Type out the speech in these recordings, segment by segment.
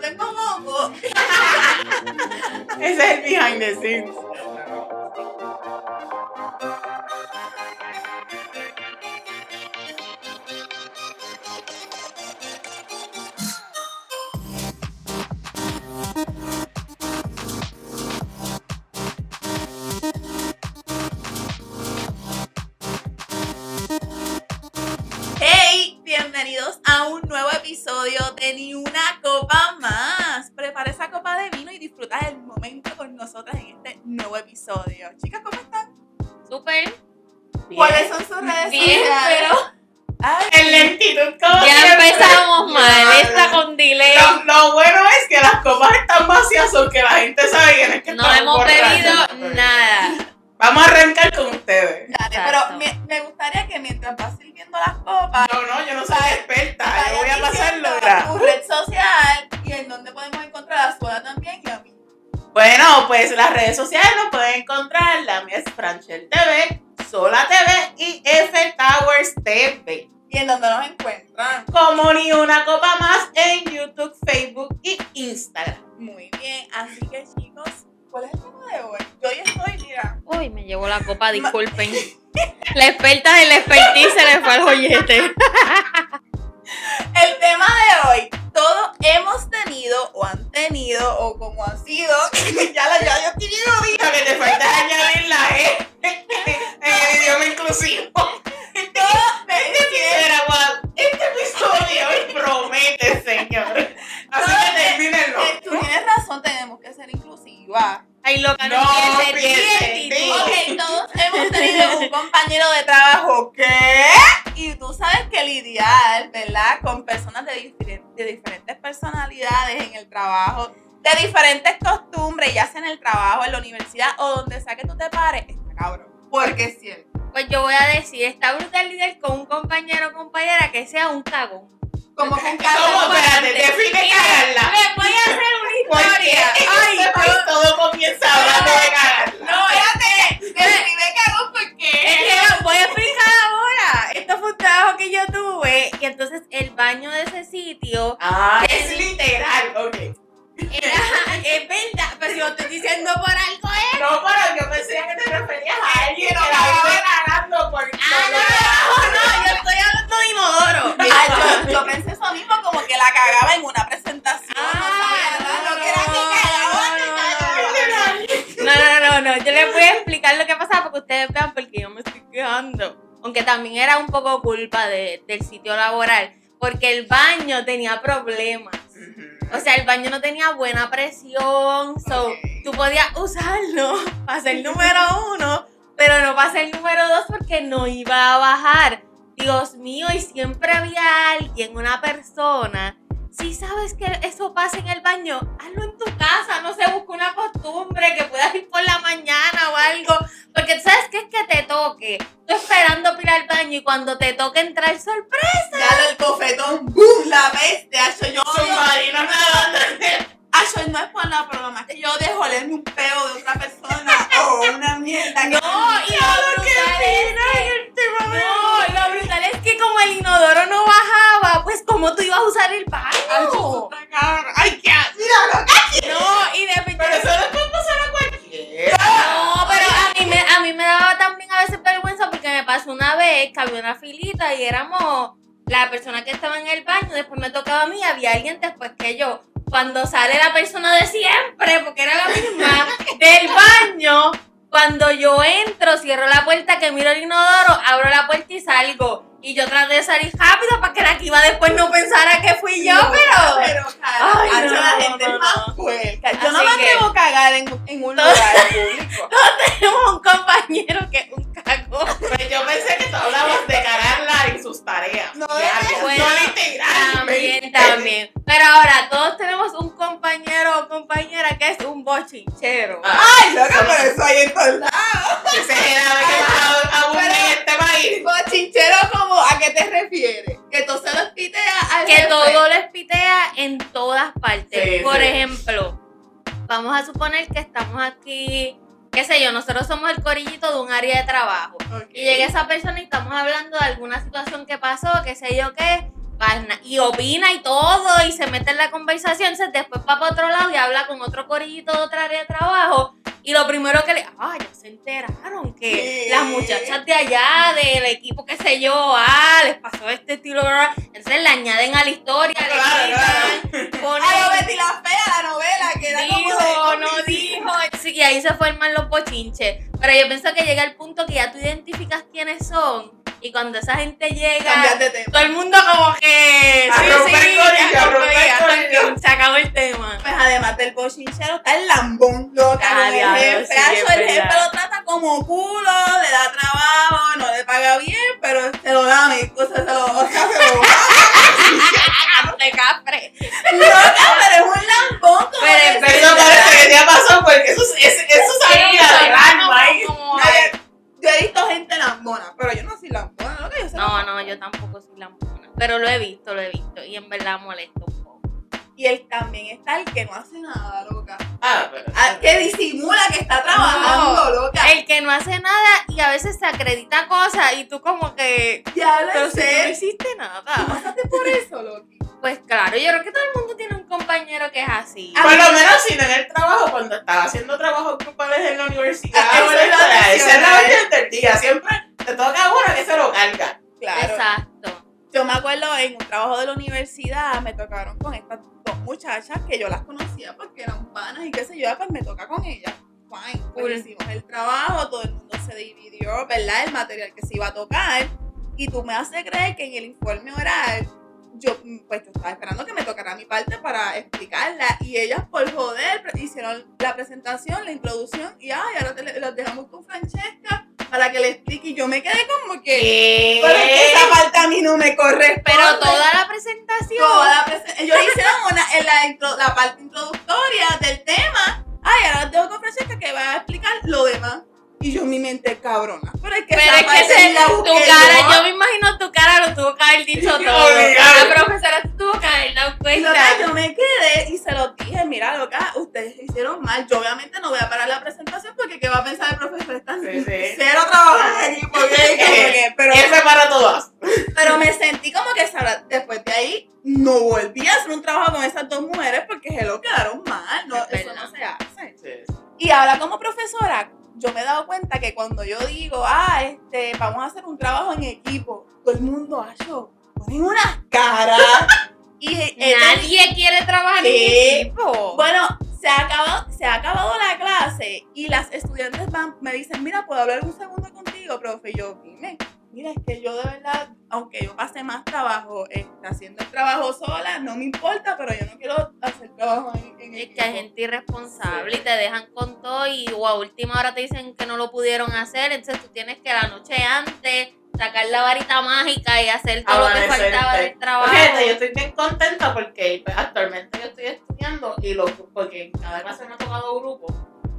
tengo. Ese es el behind the scenes. Pues las redes sociales nos pueden encontrar. La mía es Franchel TV, Sola TV y F Towers TV. Y en donde nos encuentran. Como ni una copa más en YouTube, Facebook y Instagram. Muy bien, así que chicos, ¿cuál es el tema de hoy? Yo hoy estoy, mira, Uy, me llevó la copa, disculpen. La experta de la expertise se le fue al joyete. El tema de hoy, todos hemos tenido o han tenido o como han sido, ya la ya yo estoy bien que te falta añadir la E en el idioma inclusivo. Wow, este episodio hoy promete, señor. Así que termínenlo. eh, tú tienes razón, tenemos que ser inclusivas. Ay, loca, no, No, quiere ser piense, bien, sí. Titi. Ok, todos hemos tenido un compañero de trabajo que, ¿verdad? Con personas de, diferen- de diferentes personalidades en el trabajo, de diferentes costumbres, ya sea en el trabajo, en la universidad o donde sea que tú te pares, está cabrón. Porque es cierto. Pues yo voy a decir, está brutal lidiar con un compañero o compañera que sea un cagón. Como con ¿Cómo? cada Espérate, define cagarla. Les voy a hacer una historia. Ay, este país todo comienza hablando de cagarla. No, espérate, describe cagón porque. Es que voy a explicar trabajo que yo tuve y entonces el baño de ese sitio Ah, es literal, ok. era, es verdad, pero si lo estoy diciendo por algo es. No, pero yo pensé que te referías a alguien que la vive cagando por Ah, no, no, no, yo estoy hablando de inodoro. Yo, yo pensé eso mismo como que la cagaba en una presentación. no sabía no, lo que era que cagaba, que no, cagaba. No, no, no, no, yo les voy a explicar lo que pasaba porque ustedes vean porque yo me estoy quejando. Aunque también era un poco culpa de- del sitio laboral, porque el baño tenía problemas. O sea, el baño no tenía buena presión, so tú podías usarlo para ser número uno, pero no para ser número dos porque no iba a bajar. Dios mío, y siempre había alguien, una persona. Si sabes que eso pasa en el baño, hazlo en tu casa, no se busca una costumbre que puedas ir por la mañana o algo. Porque tú sabes que es que te toque. Tú esperando para ir al baño y cuando te toque entrar sorpresa. Dale el bofetón, ¡boom! La bestia, Acho, yo odio- Submarino nadando el Acho, no es por nada, pero más que yo odio olerme un peo de otra persona o una mierda. que- No, y lo brutal es que, no, lo brutal es que como el inodoro no bajaba, pues como tú ibas a usar el baño. Ay, qué mira, No, y de repente Pero eso le puede pasar a cualquiera. No, pero a mí, me, a mí me daba también a veces vergüenza porque me pasó una vez que había una filita y éramos la persona que estaba en el baño, después me tocaba a mí, había alguien después que yo. Cuando sale la persona de siempre, porque era la misma, del baño, cuando yo entro, cierro la puerta, que miro el inodoro, abro la puerta y salgo. Y yo traté de salir rápido para que la que iba después no pensara que fui yo, No, pero... pero cara, Ay, no, la no, gente no, más no. puerca. Yo no me que- atrevo a cagar en, en un lugar público. Tenemos un compañero que es un cagón. Pues yo pensé que tú hablabas de cagarla en sus tareas. No, diarias, bueno, no. También, también. Pero ahora, todos tenemos un compañero o compañera que es un bochinchero. Ah, Ay, loca, pero eso hay en todos lados. Ese es el ave que más abunda en este país. Bochinchero, como, ¿a qué te refieres? Que tú se los pitea al que jefe. todo les pitea en todas partes. Sí, Por sí. ejemplo, vamos a suponer que estamos aquí, qué sé yo, nosotros somos el corillito de un área de trabajo. Y llega esa persona y estamos hablando de alguna situación que pasó, qué sé yo qué. Y opina y todo, y se mete en la conversación, entonces después va para otro lado y habla con otro corillito de otra área de trabajo. Y lo primero que le. Ah, ya se enteraron que las muchachas de allá, del equipo, qué sé yo, ah, les pasó este estilo. Entonces le añaden a la historia, le Claro, ponen- Betty la fea, la novela, que era como dijo, de- no dijo. Sí, y ahí se forman los bochinches. Pero yo pienso que llega el punto que ya tú identificas quiénes son. Y cuando esa gente llega, todo el mundo como que. A romper corillo, ya a romper ya. Se acabó el tema. Pues además del bochinchero está el lambón, Ah, con el diablo, jefe. sí, el jefe lo trata como culo, le da trabajo, no le paga bien, pero se lo da a mí. O sea, se lo, acredita cosas y tú como que. Ya lo Pero si no hiciste ¿Tú nada. pasaste por eso, Loki? Pues claro, yo creo que todo el mundo tiene un compañero que es así. Ah, Por lo menos si no en el trabajo, cuando estaba haciendo trabajos grupales en la universidad, Ah, o en la esa es la del día. Siempre te toca uno que se lo carga. Claro. Exacto. Yo me acuerdo en un trabajo de la universidad, me tocaron con estas dos muchachas que yo las conocía porque eran panas y qué sé yo, pues me toca con ellas. Fine, pues Cool. hicimos el trabajo, todo el mundo se dividió, ¿verdad? El material que se iba a tocar. Y tú me haces creer que en el informe oral, yo, pues yo estaba esperando que me tocara mi parte para explicarla. Y ellas, por joder, hicieron la presentación, la introducción, y ay, ahora te los dejamos con Francesca para que le explique. Y yo me quedé como que. ¿Qué? Pero que esa parte a mí no me corresponde. Pero toda la presentación. Toda la presen- Ellos hicieron una, en la, intro- la parte introductoria del tema. Ay, ahora tengo con Francesca que va a explicar lo demás. Y yo en mi mente cabrona. Pero es que Pero es que se- la tu cara, yo. me imagino tu cara lo tuvo que haber dicho todo. obligado. La profesora se tuvo que haber dado cuenta. loca, yo me quedé y se lo dije, mira, loca, ustedes hicieron mal. Yo obviamente no voy a parar la presentación porque ¿qué va a pensar el profesor? Están Sí, sí. cero trabajo en equipo, ¿ok? Como que- pero, F para todas. pero me sentí como que Sara, después de ahí no volví a hacer un trabajo con esas dos mujeres porque se lo quedaron mal. No, Es eso no se hace. Sí. Y ahora como profesora, yo me he dado cuenta que cuando yo digo, ah, este, vamos a hacer un trabajo en equipo, todo el mundo ha hecho, ponen unas caras. y Nadie quiere trabajar en equipo. bueno, se ha, acabado, se ha acabado la clase y las estudiantes van, me dicen, mira, ¿puedo hablar un segundo contigo, profe? Y yo, dime, mira, es que yo de verdad, aunque yo pase más trabajo este, haciendo el trabajo sola, no me importa, pero yo no quiero hacer trabajo en, en Es que hay gente irresponsable Sí. y te dejan con todo y o a última hora te dicen que no lo pudieron hacer, entonces tú tienes que la noche antes sacar la varita mágica y hacer todo lo que faltaba del trabajo. Fíjate, yo estoy bien contenta porque pues, actualmente yo estoy estudiando y los porque cada clase me ha tocado grupos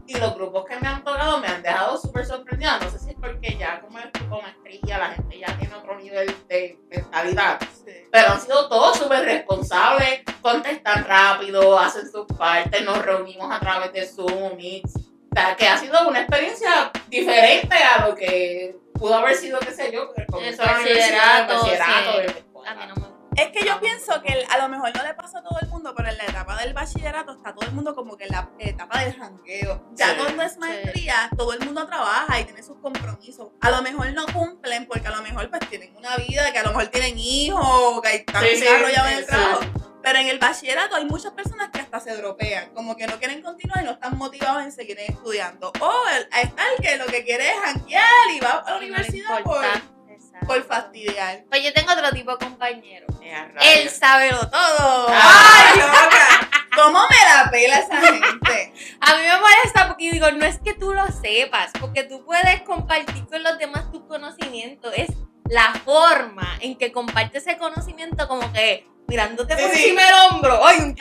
y los grupos que me han tocado me han dejado súper sorprendida. No sé si es porque ya como es tipo maestría, la gente ya tiene otro nivel de mentalidad. Sí. Pero han sido todos súper responsables, contestan rápido, hacen sus partes, nos reunimos a través de Zoom, Meets. O sea, que ha sido una experiencia diferente a lo que pudo haber sido, qué sé yo, el comienzo de la universidad, el bachillerato, sí. A mí no me. Es que yo pienso que a lo mejor no le pasa a todo el mundo, pero en la etapa del bachillerato está todo el mundo como que en la etapa del jangueo. Ya Sí, cuando es maestría, todo el mundo trabaja y tiene sus compromisos. A lo mejor no cumplen porque a lo mejor pues tienen una vida, que a lo mejor tienen hijos, que están Sí, sí, en el trabajo. Pero en el bachillerato hay muchas personas que hasta se dropean, como que no quieren continuar y no están motivados en seguir estudiando. O está el que lo que quiere es janguear y va a la Y no universidad por. Por fastidiar. Pues yo tengo otro tipo de compañero. Él sabe lo todo. ¡Ay, loca! ¿Cómo me la pela esa gente? A mí me molesta porque digo, no es que tú lo sepas, porque tú puedes compartir con los demás tu conocimiento. Es la forma en que compartes ese conocimiento como que mirándote Sí, por sí. encima del hombro. ¡Ay, un!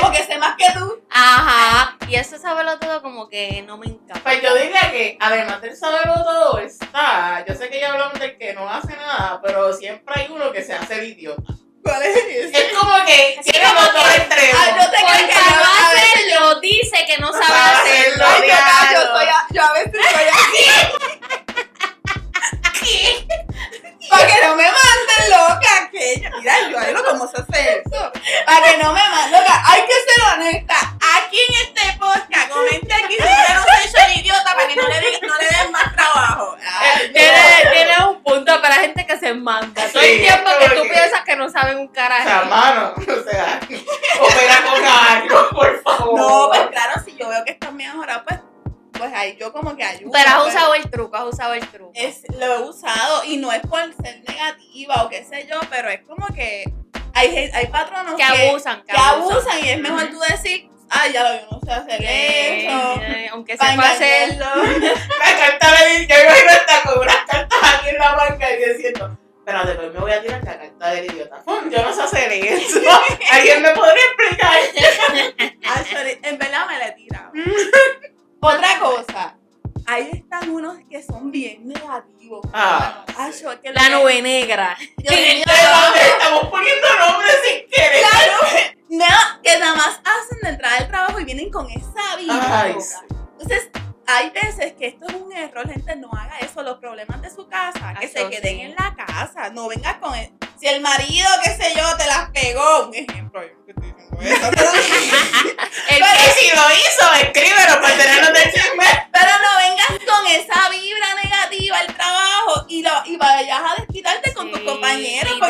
Como que sé más que tú. Ajá. Y eso saberlo todo como que no me encanta. Pues yo diría que además del saberlo todo está, yo sé que ya hablamos del que no hace nada, pero siempre hay uno que se hace el idiota. ¿Cuál es ese? Es como que Así tiene los dos extremos. Ay, no te Por no hacerlo, dice que no sabe sabe hacerlo. hacerlo. Ay, yo, yo, soy a, yo a veces soy así. Para que no me manden loca, que mira, yo ahí lo como se hace eso. Para que no me manden loca, hay que ser honesta. Aquí en este podcast, comente aquí si no soy yo el idiota para que no le, den, no le den más trabajo. No. Tienes un punto para la gente que se manda. Todo el tiempo que tú piensas que no saben un carajo. O sea, mano, o sea, opera con algo, por favor. No, pues claro, si yo veo que están mejorados, pues pues ahí yo como que ayudo. Pero has pues. usado el truco, has usado el truco. es, lo he usado y no es por ser negativa o qué sé yo, pero es como que hay, hay patronos Que abusan, que, que abusan y es mejor tú decir, ay, ya lo yo no sé hacer Eh, eso. aunque sepa hacerlo. La carta de yo imagino estar con unas cartas aquí en la banca y diciendo, pero después me voy a tirar la carta del idiota. Yo no sé hacer eso. ¿Alguien me podría explicar? Actually, en verdad me la he tirado. Otra cosa, ahí están unos que son bien negativos. Ah, Ay, yo, es que La lo- nube negra. Mío, Estamos poniendo nombres sin querer. Claro, no, que nada más hacen de entrada del trabajo y vienen con esa vibra. Ay, loca. sí. Entonces, hay veces que esto es un error, gente, no haga eso. Los problemas de su casa, que se queden sí. en la casa. No vengas con el. Si el marido, qué sé yo, te las pegó. Un ejemplo, yo estoy diciendo eso. Pero, El Pero si lo hizo, escríbelo para tenerlo de chisme. pero no vengas con esa vibra negativa al trabajo y, lo, y vayas a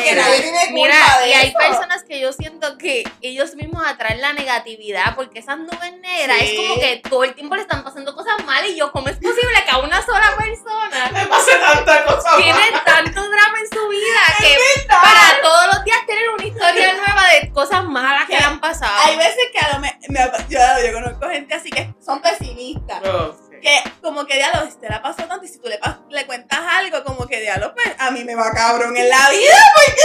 porque de nadie verdad. tiene culpa Mira, de y hay eso. personas que yo siento que ellos mismos atraen la negatividad porque esas nubes negras Sí. es como que todo el tiempo le están pasando cosas malas y yo, ¿cómo es posible que a una sola persona Me pasa tanta cosa. tiene tanto drama en su vida que verdad. para todos los días tener una historia nueva de cosas malas que Que le han pasado? Hay veces que a lo me, me- yo, yo conozco gente así que son pesimistas. Sí. Que como que diablo, si te la pasó tanto y si tú le, le cuentas algo, como que diablo, pues a mí me va cabrón en la vida porque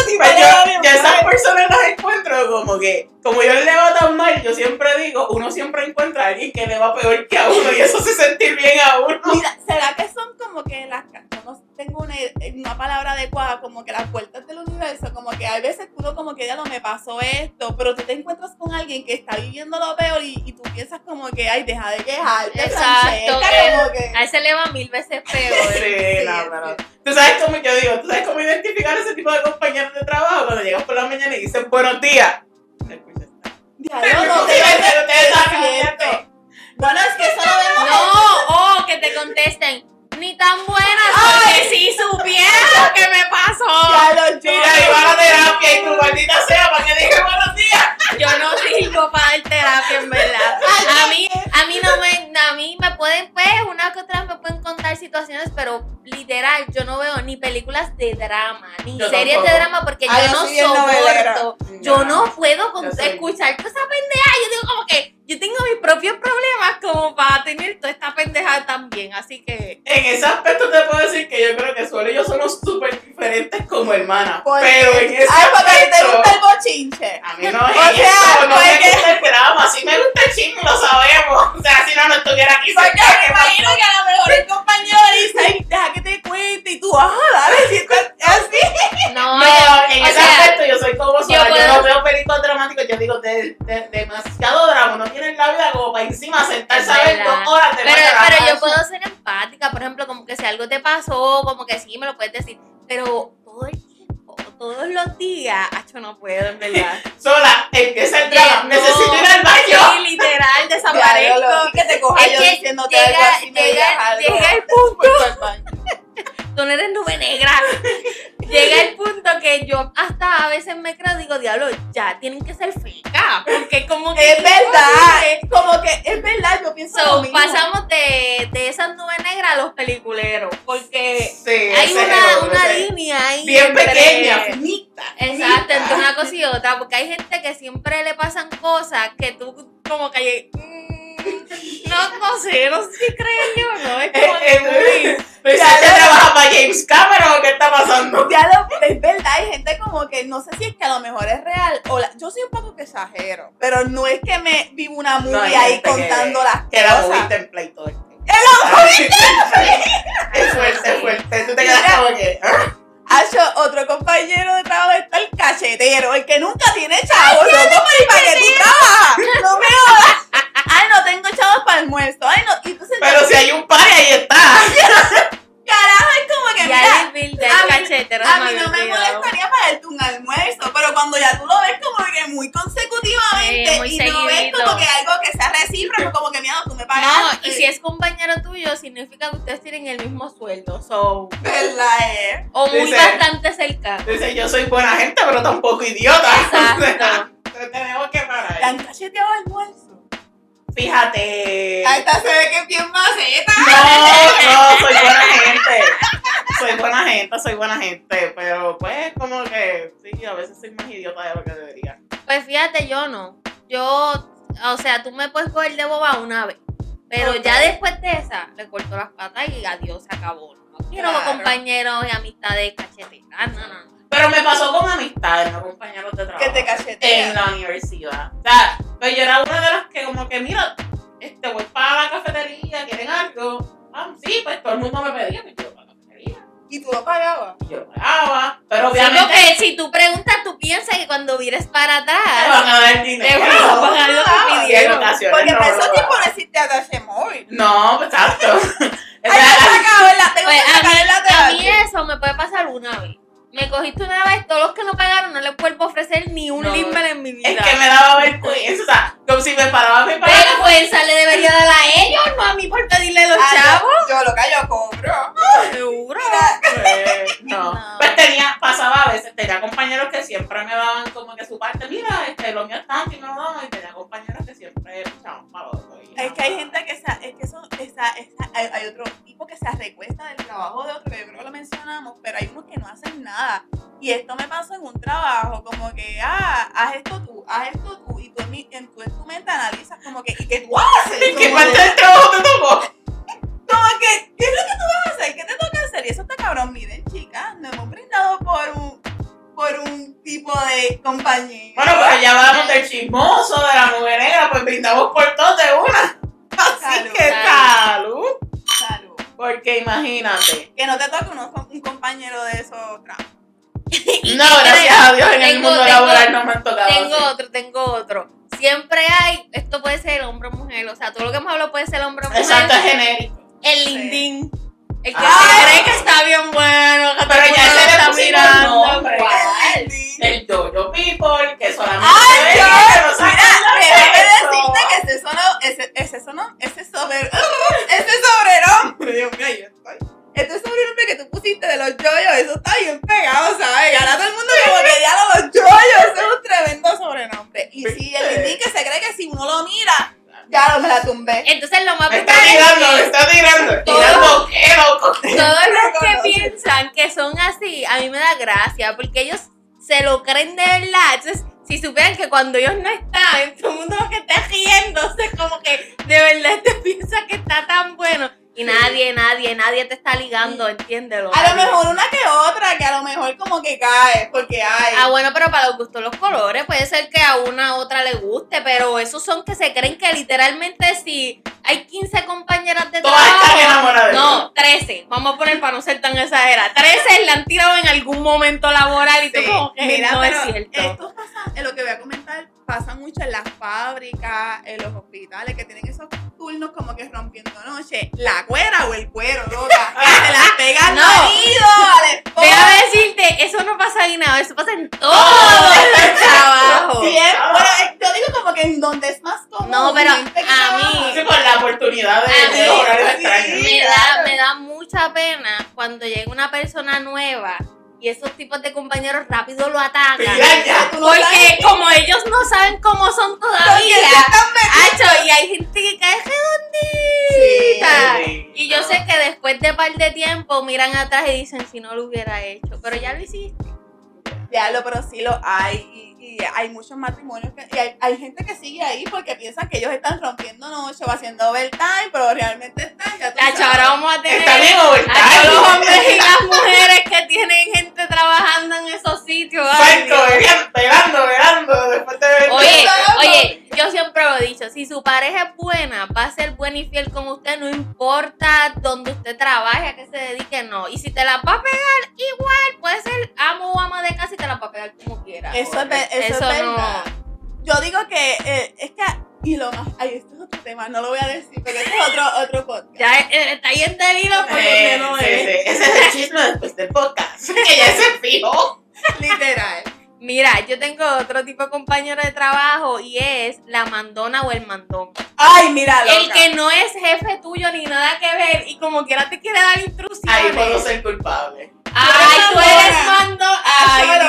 así Pues yo, yo esas personas las encuentro como que, como yo le va tan mal, yo siempre digo, uno siempre encuentra a alguien que le va peor que a uno y eso hace sentir bien a uno. Mira, ¿será que son como que las, no tengo una, una palabra adecuada, como que las puertas del universo, como que hay veces uno como que ya no me pasó esto, pero tú te encuentras con alguien que está viviendo lo peor y, y tú piensas como que, ay, deja de quejarte, Exacto, Francesca, que- como que... A él se le va mil veces peor. Sí, Sí, no, pero tú sabes cómo yo digo, tú sabes cómo identificar ese tipo de compañeros de trabajo cuando llegas por la mañana y dicen buenos días. Diablo, no Sí, te. Bueno, es que eso lo vemos No, o que te contesten. Ni tan buenas, si supieras lo que me pasó. Ya lo yo. Mira, y va a la terapia y tu maldita sea para que dije buenos días. Yo no sirvo para dar terapia, en verdad. A mí, a mí no me, a mí me pueden, pues, una que otra me pueden contar situaciones, pero literal, yo no veo ni películas de drama, ni Yo series tampoco. de drama, porque Ah, yo no soporto. Yo no puedo con- escuchar toda esa pendeja. Yo digo como que yo tengo mis propios problemas como para tener toda esta pendeja también. Así que En ese aspecto te puedo decir que yo creo que Suelo y yo somos súper diferentes como hermanas. Pero en ese Ay, porque a ti te aspecto, gusta el bochinche. a mí no O es sea, eso, no pues días, otra, porque hay gente que siempre le pasan cosas que tú como que... mm, no, no sé, no sé si creer yo, ¿no? Es como que Eh, muy... eh, Pero Ya, si trabaja para James Cameron o qué está pasando? Ya lo, es verdad, hay gente como que no sé si es que a lo mejor es real o la- yo soy un poco que exagero, pero no es que me vivo una movie No, ahí que- contando las Que cosas. muy template todo el tiempo. Es fuerte, es fuerte. Tú te quedas como que. ¿Ah? Hacho, otro compañero de trabajo está el cachetero, el que nunca tiene chavos. Yo como, ¿y para qué tú trabajas? No me jodas. Ay, no tengo chavos para almuerzo. Ay, no. Y entonces, Pero si hay un par ahí está. carajo, es como que, mira, el del a mí- cachetero a se mí no me molestaría pagarte un almuerzo, pero cuando ya tú lo ves como que muy consecutivamente muy y no ves seguidito. como que algo que sea recíproco, como que mira, tú me No, pagaste. y si es compañero tuyo, significa que ustedes tienen el mismo sueldo. So, ¿Verdad, eh? O muy Dice- bastante cerca. Dice, yo soy buena gente, pero tampoco idiota. Exacto. Entonces tenemos que ¿Te parar. han cacheteado almuerzo? Fíjate. Ahí está, se ve que es bien maceta. No, no, soy buena gente. Soy buena gente, soy buena gente. Pero pues como que sí, a veces soy más idiota de lo que debería. Pues fíjate, yo no. Yo, o sea, tú me puedes coger de boba una vez. Pero ya después de esa, le corto las patas y adiós, se acabó. No quiero Claro. compañeros y amistades cacheteras. No, no, no. Pero me pasó con amistades, no compañeros de trabajo. Que te En cachetean. la universidad. O sea, pues yo era una de las que como que, mira, este voy para la cafetería, ¿quieren algo? Ah, sí, pues todo el mundo me pedía, pues yo para la cafetería. Y tú lo pagabas. Y yo lo pagaba. Pero Sí, obviamente porque si tú preguntas, tú piensas que cuando vires para atrás, van a dar te dinero. van a pagar lo que en pidieron. Porque no tiempos no daban. existía Dash Móvil. No, pues, exacto. Cogiste una Porque imagínate. Que no te toque uno- un compañero de esos tramos. No, gracias a Dios en el mundo tengo- laboral no me han tocado. Tengo así. otro, tengo otro. Siempre hay, esto puede ser hombre o mujer, o sea, todo lo que hemos hablado puede ser hombre o mujer. Exacto, es genérico. El lindín. El que Ay. se cree que está bien bueno, que Pero el ya se le está mirando. ¿Cuál? El Jojo People, que solamente ¡Ay, ese sono, ese, ese sono, ese sobre, ese sobrenombre, Dios mío, yo estoy. Este sobrenombre que tú pusiste de los yoyos, eso está bien pegado, ¿sabes? Y ahora todo el mundo como que ya los yoyos, ese es un tremendo sobrenombre. Y si el indín que se cree que si uno lo mira, ya lo me la tumbé. Entonces lo más Me está es tirando, me está tirando. Tirando qué, loco. todos los que piensan que son así, a mí me da gracia, porque ellos se lo creen de verdad. Entonces, si supieran que cuando ellos no están, riéndose, como que de verdad te piensa que está tan bueno. Y nadie, nadie, nadie te está ligando, entiéndelo. A lo mejor una que otra, que a lo mejor como que cae, porque hay. Ah, bueno, pero para los gustos los colores, puede ser que a una u otra le guste, pero esos son que se creen que literalmente si hay 15 compañeras de Todas están trabajo, enamoradas. de no, 13, vamos a poner para no ser tan exagerada, 13 la han tirado en algún momento laboral y tú Sí, como que Mira, no pero es cierto. Esto pasa, en lo que voy a comentar, pasa mucho en las fábricas, en los hospitales, que tienen esos turnos como que rompiendo noche. La cuera o el cuero, loca. Que se las pega al No. marido, al esposo. Déjame decirte, eso no pasa ahí nada, eso pasa en todos Oh, los trabajos. Bien, bueno, eh, yo digo como que en donde es más cómodo. No, pero a mí-. Sí, por la oportunidad de, A de mí, sí. me da, me da mucha pena cuando llega una persona nueva y esos tipos de compañeros rápido lo atacan. Mira ya. Tú no sabes Porque como ellos no saben cómo son todavía, metiendo. Hacho, y hay gente que cae redondita. Sí. Y yo sé que después de par de tiempo miran atrás y dicen si no lo hubiera hecho, pero ya lo hiciste. Diablo, pero sí lo hay. Y, hay muchos matrimonios que. Y hay, hay gente que sigue ahí porque piensan que ellos están rompiendo noche o haciendo overtime, pero realmente están. Ya sabes. ahora vamos a tener a overtime. todos los hombres y las mujeres que tienen gente trabajando en esos sitios. Exacto, velando, velando, después de ver Oye, oye, yo siempre lo he dicho, si su pareja es buena, va a ser buena y fiel con usted, no importa dónde usted trabaje, a qué se dedique, no. Y si te la va a pegar, igual, puede ser amo o ama de casa y te la va a pegar como quiera. Eso es, ve- eso es Eso no. verdad. Yo digo que eh, es que. Y lo más. Ay, esto es otro tema, no lo voy a decir porque este es otro, otro podcast. Ya eh, está ahí en deliro por donde Eh, no sí, es. sí, Ese es el chisme después del podcast. Que ya se fijó. Literal. Mira, yo tengo otro tipo de compañero de trabajo y es la mandona o el mandón. Ay, mira, loca. El que no es jefe tuyo ni nada que ver y como quiera te quiere dar instrucciones. Ahí puedo ser culpable. Ay, tú eres mandón. Ay, Dios.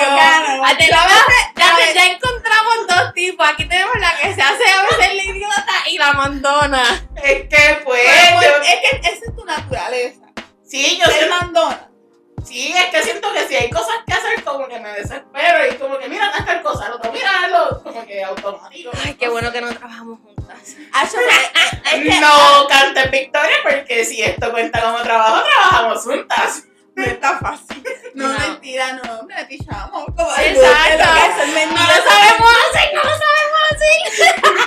Ah. Ya, encontramos dos tipos. Aquí tenemos la que se hace a veces la idiota y la mandona. Es que pues. Pero, yo- es que esa es tu naturaleza. sí, yo siento, mandona. Sí, es que siento que si hay cosas que hacer, como que me desespero y como que mira tal cosa, el otro míralo, como que automático. Ay, qué bueno que no trabajamos juntas. Es- es que No cantes victoria porque si esto cuenta como trabajo, trabajamos juntas. no está fácil. No, No. mentira, no, echamos. Como Exacto. Es lo que es, es No lo sabemos hacer, no lo sabemos hacer.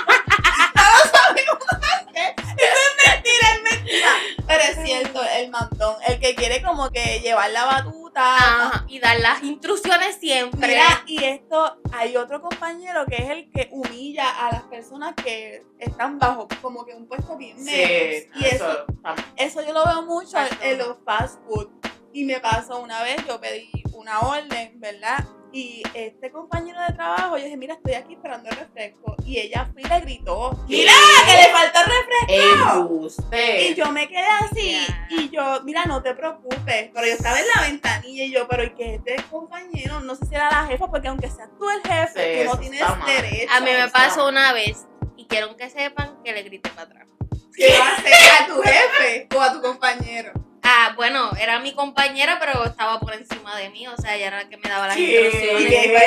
mentira, es mentira. Pero es cierto, el mandón, el que quiere como que llevar la batuta. Ajá, y dar las instrucciones siempre. Mira, y esto, hay otro compañero que es el que humilla a las personas que están bajo como que un puesto bien Sí, menos. Y eso, eso también. eso yo lo veo mucho en los fast food. Y me pasó una vez, yo pedí una orden, ¿verdad? Y este compañero de trabajo, yo dije, mira, estoy aquí esperando el refresco. Y ella fue y le gritó, mira, que le falta el refresco. Y yo me quedé así, y yo, mira, no te preocupes, pero yo estaba en la ventanilla y yo, pero ¿y que este compañero? No sé si era la jefa, porque aunque seas tú el jefe, Sí, tú no tienes derecho. A mí me pasó una vez y quiero que sepan que le grité para atrás. ¿Qué va a hacer a tu jefe o a tu compañero? Ah, bueno, era mi compañera, pero estaba por encima de mí, o sea, ella era la que me daba las. ¿Y instrucciones. qué?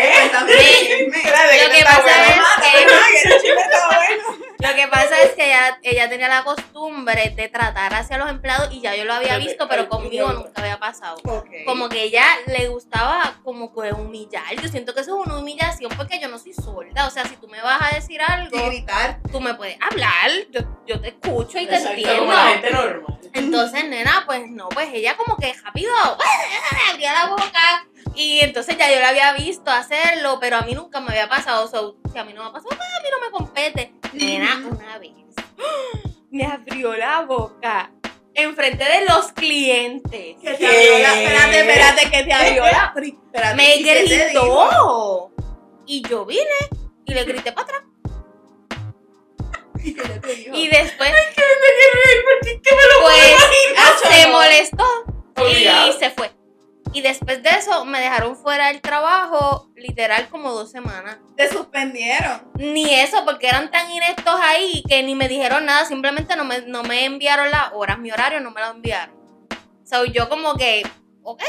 Sí. Espérate, Lo que pasa es que ella, ella tenía la costumbre de tratar hacia los empleados y ya yo lo había visto, pero conmigo nunca había pasado. Como que ella le gustaba como que humillar. Yo siento que eso es una humillación porque yo no soy sorda. O sea, si tú me vas a decir algo, gritar. tú me puedes hablar, yo, yo te escucho y te entiendo. como la gente normal. Entonces, nena, pues no, pues ella como que rápido abría la boca y entonces ya yo la había visto hacerlo, pero a mí nunca me había pasado. So, si a mí no me ha pasado, pues a mí no me compete. Nena, una vez me abrió la boca enfrente de los clientes. Que te abrió la, espérate, espérate, que te abrió la. espérate, Me gritó. Y yo vine y le grité para atrás. ¿Y después, ¿Qué me quiero reír? ¿Por qué me lo pues, se no. molestó. Obligado. Y se fue. Y después de eso me dejaron fuera del trabajo literal como dos semanas. Te suspendieron. Ni eso, porque eran tan ineptos ahí que ni me dijeron nada, simplemente no me, no me enviaron las horas, mi horario no me lo enviaron. So yo como que, ok.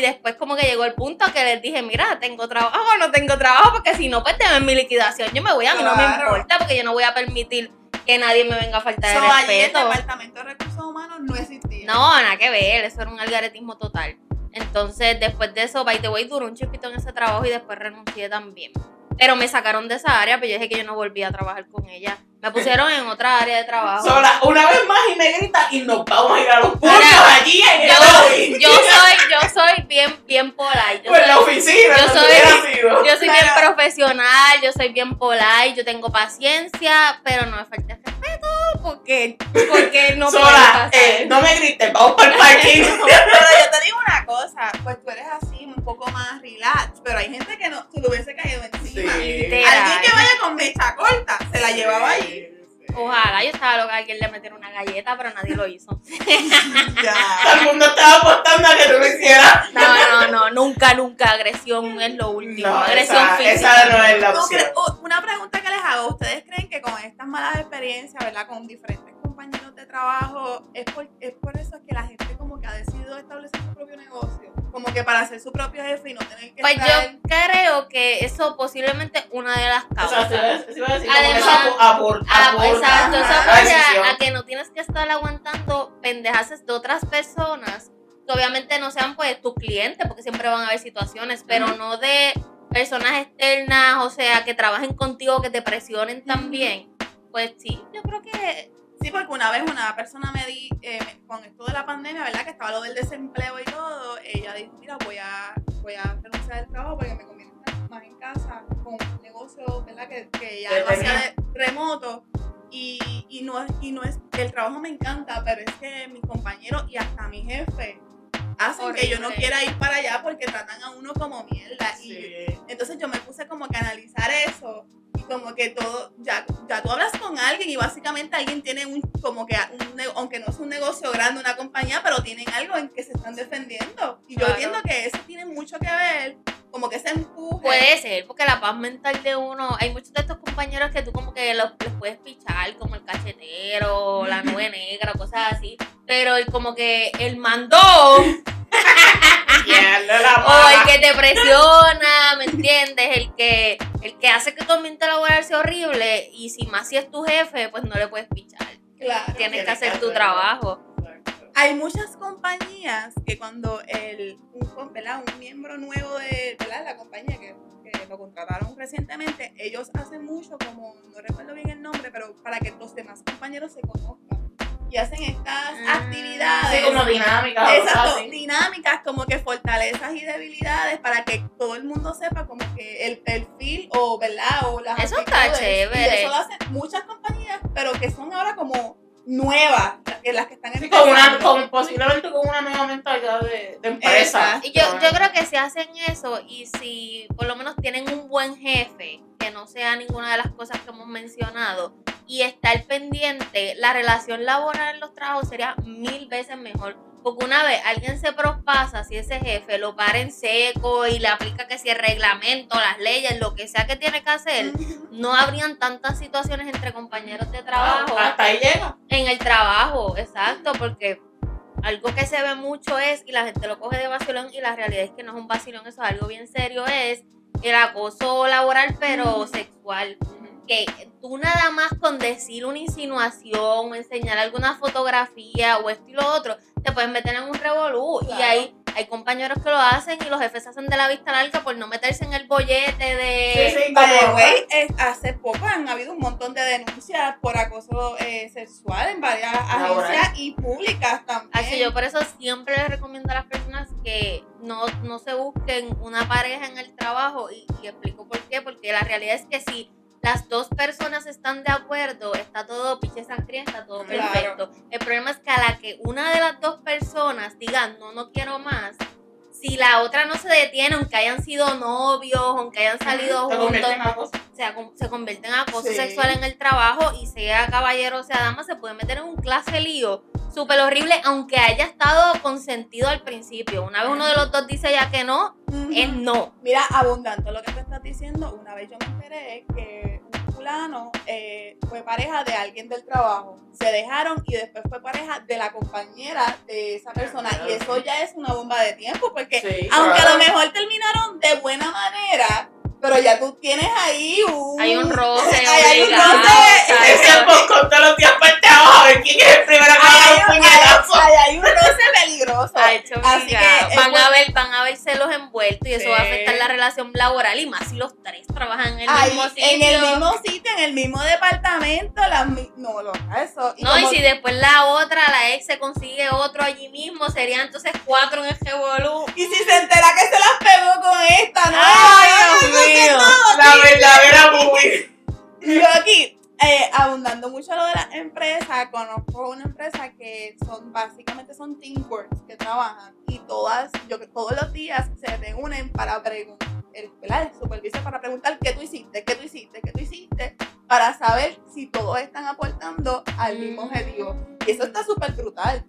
Y después como que llegó el punto que les dije, mira, tengo trabajo o no tengo trabajo, porque si no, pues te ven mi liquidación. Yo me voy, a mí no me Claro. importa, porque yo no voy a permitir que nadie me venga a faltar So, el allí el respeto. departamento de recursos humanos no existía. No, nada que ver, eso era un algaretismo total. Entonces, después de eso, by the way, duró un chiquito en ese trabajo y después renuncié también. Pero me sacaron de esa área, pero yo dije que yo no volvía a trabajar con ella. Me pusieron en otra área de trabajo. Sola, una vez más y me grita y nos vamos a ir a los Mira, allí en el Yo, lobby. yo soy, yo soy bien, bien polite. Yo Pues en la oficina, yo soy- hubiera sido. yo soy bien profesional, yo soy bien polite, yo tengo paciencia, pero no me falta el respeto porque, porque no Sola, pasar. eh, no me grites, vamos para el parking. Pero yo te digo una cosa, pues tú eres así, un poco más relax, pero hay gente que no, se le hubiese caído encima. Literal. Alguien que vaya con mecha corta, se la llevaba allí. Ojalá, yo estaba loca que alguien le metiera una galleta, pero nadie lo hizo. Todo Ya. el mundo estaba apostando a que tú lo hicieras. No, no, no, nunca, nunca. Agresión es lo último. No, Agresión esa, física. esa no es la ¿Tú opción. u- Una pregunta que les hago, ¿ustedes creen que con estas malas experiencias, ¿verdad? Con diferentes compañeros de trabajo, es por, es por eso que la gente como que ha decidido establecer su propio negocio? Como que para ser su propio jefe y no tener que Pues estar... yo creo que eso posiblemente una de las O sea, causas. se iba a- a Además- Ah, exacto, eso a que no tienes que estar aguantando pendejaces de otras personas que obviamente no sean pues tus clientes, porque siempre van a haber situaciones, pero no de personas externas, o sea, que trabajen contigo, que te presionen también. Pues sí, yo creo que Sí, porque una vez una persona me di, eh, con esto de la pandemia, ¿verdad? Que estaba lo del desempleo y todo, mira, voy a, voy a renunciar al trabajo porque me conviene estar más en casa con un negocio, ¿verdad? Que, que ya lo hacía remoto. Y, y, no es, y no es, el trabajo me encanta, pero es que mis compañeros y hasta mi jefe hacen que yo no quiera ir para allá porque tratan a uno como mierda. Y entonces yo me puse como que a analizar eso como que todo, ya, ya tú hablas con alguien y básicamente alguien tiene un, como que, un, aunque no es un negocio grande, una compañía, pero tienen algo en que se están defendiendo. Y yo entiendo que eso tiene mucho que ver, como que ese empuje. Puede ser, porque la paz mental de uno, hay muchos de estos compañeros que tú como que los, les puedes pichar, como el cachetero, la nube negra, cosas así, pero como que el la o el que te presiona, ¿me entiendes? El que, el que hace que tu ambiente laboral sea horrible y si más si es tu jefe, pues no le puedes pichar. Claro. Tienes que tienes que hacer tu trabajo. Hay muchas compañías que cuando el, un, un miembro nuevo de ¿verdad? la compañía que, que lo contrataron recientemente, ellos hacen mucho como, no recuerdo bien el nombre, pero para que los demás compañeros se conozcan. Y hacen estas Ah, actividades. Sí, como dinámica. o cosas Exacto, así. dinámicas como que fortalezas y debilidades para que todo el mundo sepa como que el perfil o, ¿verdad? O las Eso está chévere. Y eso lo hacen muchas compañías, pero que son ahora como nuevas, las que, las que están Sí, con una, empezando. con, posiblemente con una nueva mentalidad de, de empresa. Exacto. Y yo, yo creo que si hacen eso y si por lo menos tienen un buen jefe, que no sea ninguna de las cosas que hemos mencionado, y estar pendiente, la relación laboral en los trabajos sería mil veces mejor. Porque una vez alguien se prospasa, si ese jefe lo para en seco y le aplica que si el reglamento, las leyes, lo que sea que tiene que hacer, no habrían tantas situaciones entre compañeros de trabajo Hasta ahí llega. En el trabajo, exacto, porque algo que se ve mucho es, y la gente lo coge de vacilón, y la realidad es que no es un vacilón, eso es algo bien serio, es el acoso laboral, pero sexual. Que tú nada más con decir una insinuación enseñar alguna fotografía o esto y lo otro, te puedes meter en un revolú. Y Claro. Hay, compañeros que lo hacen y los jefes se hacen de la vista larga por no meterse en el bollete de... Sí, sí, es- hace poco han habido un montón de denuncias por acoso eh, sexual en varias agencias y públicas también. Así yo por eso siempre les recomiendo a las personas que no, no se busquen una pareja en el trabajo y, y explico por qué, porque la realidad es que si las dos personas están de acuerdo, está todo piche sangrienta, todo Claro. perfecto. El problema es que a la que una de las dos personas diga no, no quiero más, si la otra no se detiene, aunque hayan sido novios, aunque hayan salido Se juntos, sea, se convierte en acoso Sí. sexual en el trabajo y sea caballero o sea dama, se puede meter en un clase lío súper horrible, aunque haya estado consentido al principio. Una vez uno de los dos dice ya que no, es no. Mira, abundante lo que te estás diciendo. Una vez yo me enteré que fulano eh, fue pareja de alguien del trabajo. Se dejaron y después fue pareja de la compañera de esa persona. Y eso ya es una bomba de tiempo porque Sí, aunque claro. a lo mejor terminaron de buena manera, pero ya tú tienes ahí un... Hay un roce Hay- hay un roce. Ese a ver quién es el primero que va a Hay, dar un puñetazo. hay- hay un roce peligroso. Ha hecho Así que van a ver, van a ver celos envueltos y eso Sí. va a afectar la relación laboral y más si los tres trabajan en el mismo sitio. en el mismo sitio, en el mismo departamento, las no, lo, eso. no, y si después la otra, la ex, se consigue otro allí mismo, serían entonces cuatro en el revolú. Y si se entera que se las pegó con esta, trabajan y todas, yo que todos los días se reúnen para preguntar, el, supervisor para preguntar qué tú hiciste, qué tú hiciste, qué tú hiciste, para saber si todos están aportando al mismo objetivo. Y eso está súper brutal.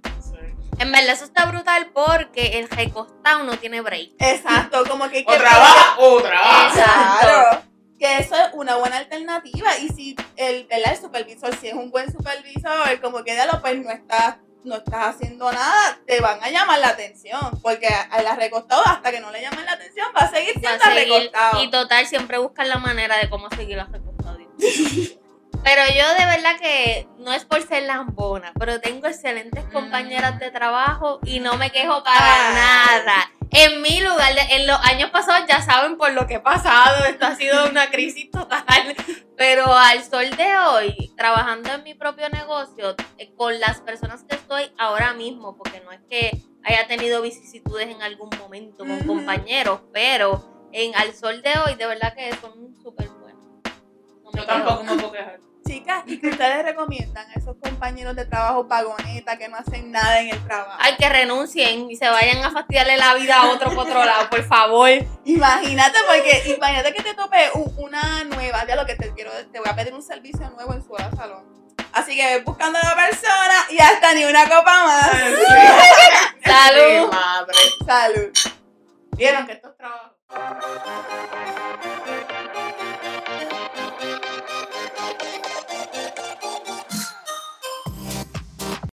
En verdad eso está brutal porque el recostado no tiene break. Exacto, como que... O trabaja o trabaja. Exacto. Claro. Que eso es una buena alternativa. Y si el, ¿verdad? el supervisor, si es un buen supervisor, como que ya lo pues no estás, no estás haciendo nada, te van a llamar la atención. Porque a, a la recostado, hasta que no le llamen la atención, va a seguir siendo recostado. y total, siempre buscan la manera de cómo seguir los recostados. Pero yo de verdad que no es por ser lambona, pero tengo excelentes compañeras de trabajo y no me quejo para Ah. nada. En mi lugar, de- en los años pasados ya saben por lo que he pasado, esto ha sido una crisis total. Pero al sol de hoy, trabajando en mi propio negocio, eh, con las personas que estoy ahora mismo, porque no es que haya tenido vicisitudes en algún momento con compañeros, pero en al sol de hoy, de verdad que son súper buenos. No Yo tampoco me puedo quejar. Chicas, ¿y que ustedes recomiendan a esos compañeros? de trabajo pagoneta que no hacen nada en el trabajo. Ay, que renuncien y se vayan a fastidiarle la vida a otro por otro lado, por favor. Imagínate, porque imagínate que te tope una nueva, ya lo que te quiero, te voy a pedir un servicio nuevo en su hora salón. Así que ves buscando a la persona y hasta ni una copa más. Salud. Sí, madre. Salud. Vieron que estos trabajos.